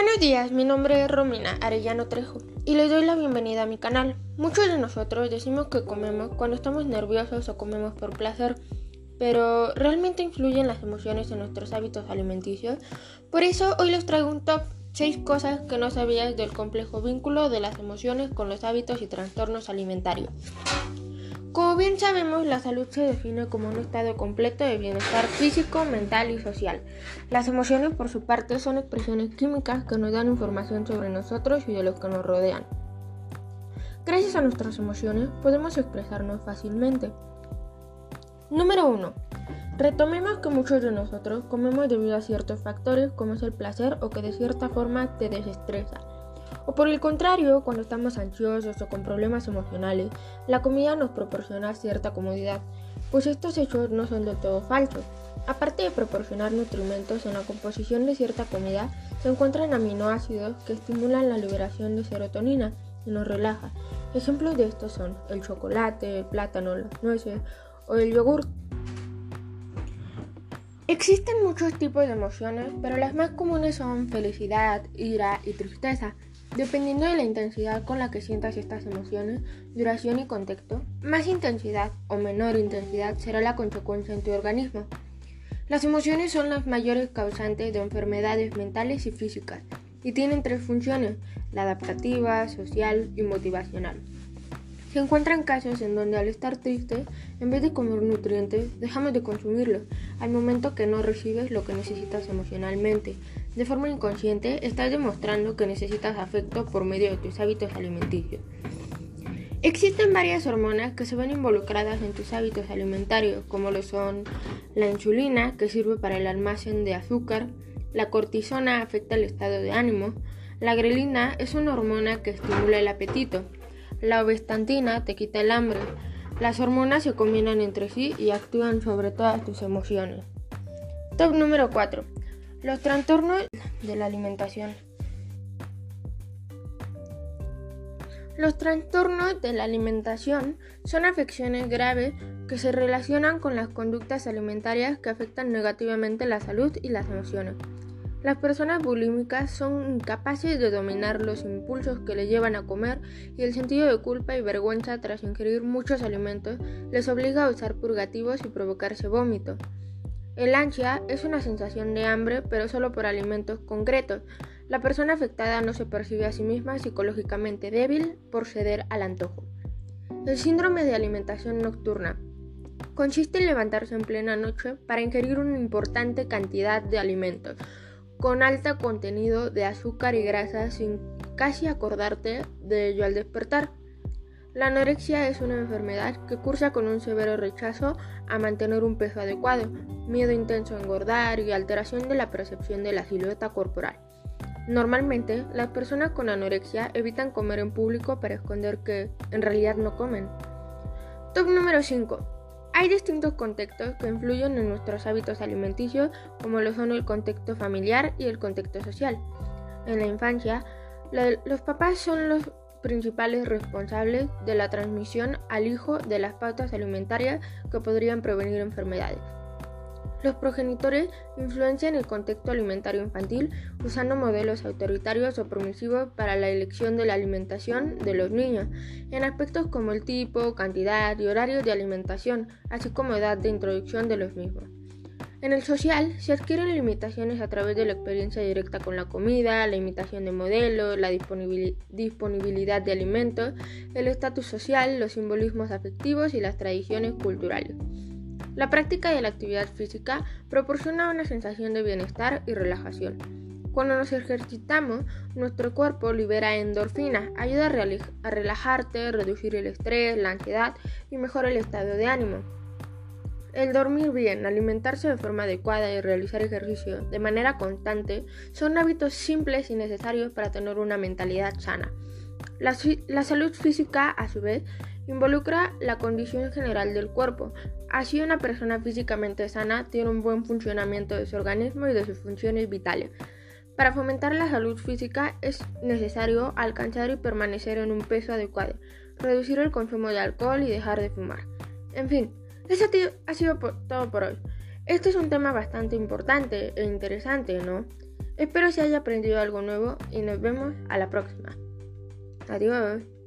Buenos días, mi nombre es Romina Arellano Trejo y les doy la bienvenida a mi canal. Muchos de nosotros decimos que comemos cuando estamos nerviosos o comemos por placer, pero ¿realmente influyen las emociones en nuestros hábitos alimenticios? Por eso hoy les traigo un top 6 cosas que no sabías del complejo vínculo de las emociones con los hábitos y trastornos alimentarios. Bien sabemos, la salud se define como un estado completo de bienestar físico, mental y social. Las emociones, por su parte, son expresiones químicas que nos dan información sobre nosotros y de los que nos rodean. Gracias a nuestras emociones podemos expresarnos fácilmente. Número 1. Retomemos que muchos de nosotros comemos debido a ciertos factores como es el placer o que de cierta forma te desestresa. O por el contrario, cuando estamos ansiosos o con problemas emocionales, la comida nos proporciona cierta comodidad, pues estos hechos no son del todo falsos. Aparte de proporcionar nutrimentos en la composición de cierta comida, se encuentran aminoácidos que estimulan la liberación de serotonina y nos relaja. Ejemplos de estos son el chocolate, el plátano, las nueces o el yogur. Existen muchos tipos de emociones, pero las más comunes son felicidad, ira y tristeza. Dependiendo de la intensidad con la que sientas estas emociones, duración y contexto, más intensidad o menor intensidad será la consecuencia en tu organismo. Las emociones son las mayores causantes de enfermedades mentales y físicas y tienen tres funciones, la adaptativa, social y motivacional. Se encuentran casos en donde al estar triste, en vez de comer nutrientes, dejamos de consumirlos, al momento que no recibes lo que necesitas emocionalmente. De forma inconsciente, estás demostrando que necesitas afecto por medio de tus hábitos alimenticios. Existen varias hormonas que se ven involucradas en tus hábitos alimentarios, como lo son la insulina, que sirve para el almacén de azúcar, la cortisona afecta el estado de ánimo, la grelina es una hormona que estimula el apetito, la obestantina te quita el hambre. Las hormonas se combinan entre sí y actúan sobre todas tus emociones. Top número 4. Los trastornos de la alimentación. Los trastornos de la alimentación son afecciones graves que se relacionan con las conductas alimentarias que afectan negativamente la salud y las emociones. Las personas bulímicas son incapaces de dominar los impulsos que les llevan a comer y el sentido de culpa y vergüenza tras ingerir muchos alimentos les obliga a usar purgativos y provocarse vómito. El ansia es una sensación de hambre, pero solo por alimentos concretos. La persona afectada no se percibe a sí misma psicológicamente débil por ceder al antojo. El síndrome de alimentación nocturna consiste en levantarse en plena noche para ingerir una importante cantidad de alimentos con alto contenido de azúcar y grasa sin casi acordarte de ello al despertar. La anorexia es una enfermedad que cursa con un severo rechazo a mantener un peso adecuado, miedo intenso a engordar y alteración de la percepción de la silueta corporal. Normalmente, las personas con anorexia evitan comer en público para esconder que en realidad no comen. Top número 5. Hay distintos contextos que influyen en nuestros hábitos alimenticios, como lo son el contexto familiar y el contexto social. En la infancia, los papás son los principales responsables de la transmisión al hijo de las pautas alimentarias que podrían prevenir enfermedades. Los progenitores influencian el contexto alimentario infantil usando modelos autoritarios o permisivos para la elección de la alimentación de los niños, en aspectos como el tipo, cantidad y horario de alimentación, así como edad de introducción de los mismos. En el social se adquieren limitaciones a través de la experiencia directa con la comida, la imitación de modelos, la disponibilidad de alimentos, el estatus social, los simbolismos afectivos y las tradiciones culturales. La práctica de la actividad física proporciona una sensación de bienestar y relajación. Cuando nos ejercitamos, nuestro cuerpo libera endorfina, ayuda a, relajarte, reducir el estrés, la ansiedad y mejora el estado de ánimo. El dormir bien, alimentarse de forma adecuada y realizar ejercicio de manera constante son hábitos simples y necesarios para tener una mentalidad sana. La, salud física, a su vez, involucra la condición general del cuerpo. Así una persona físicamente sana tiene un buen funcionamiento de su organismo y de sus funciones vitales. Para fomentar la salud física es necesario alcanzar y permanecer en un peso adecuado, reducir el consumo de alcohol y dejar de fumar. En fin, eso ha sido todo por hoy. Este es un tema bastante importante e interesante, ¿no? Espero se haya aprendido algo nuevo y nos vemos a la próxima. Adiós.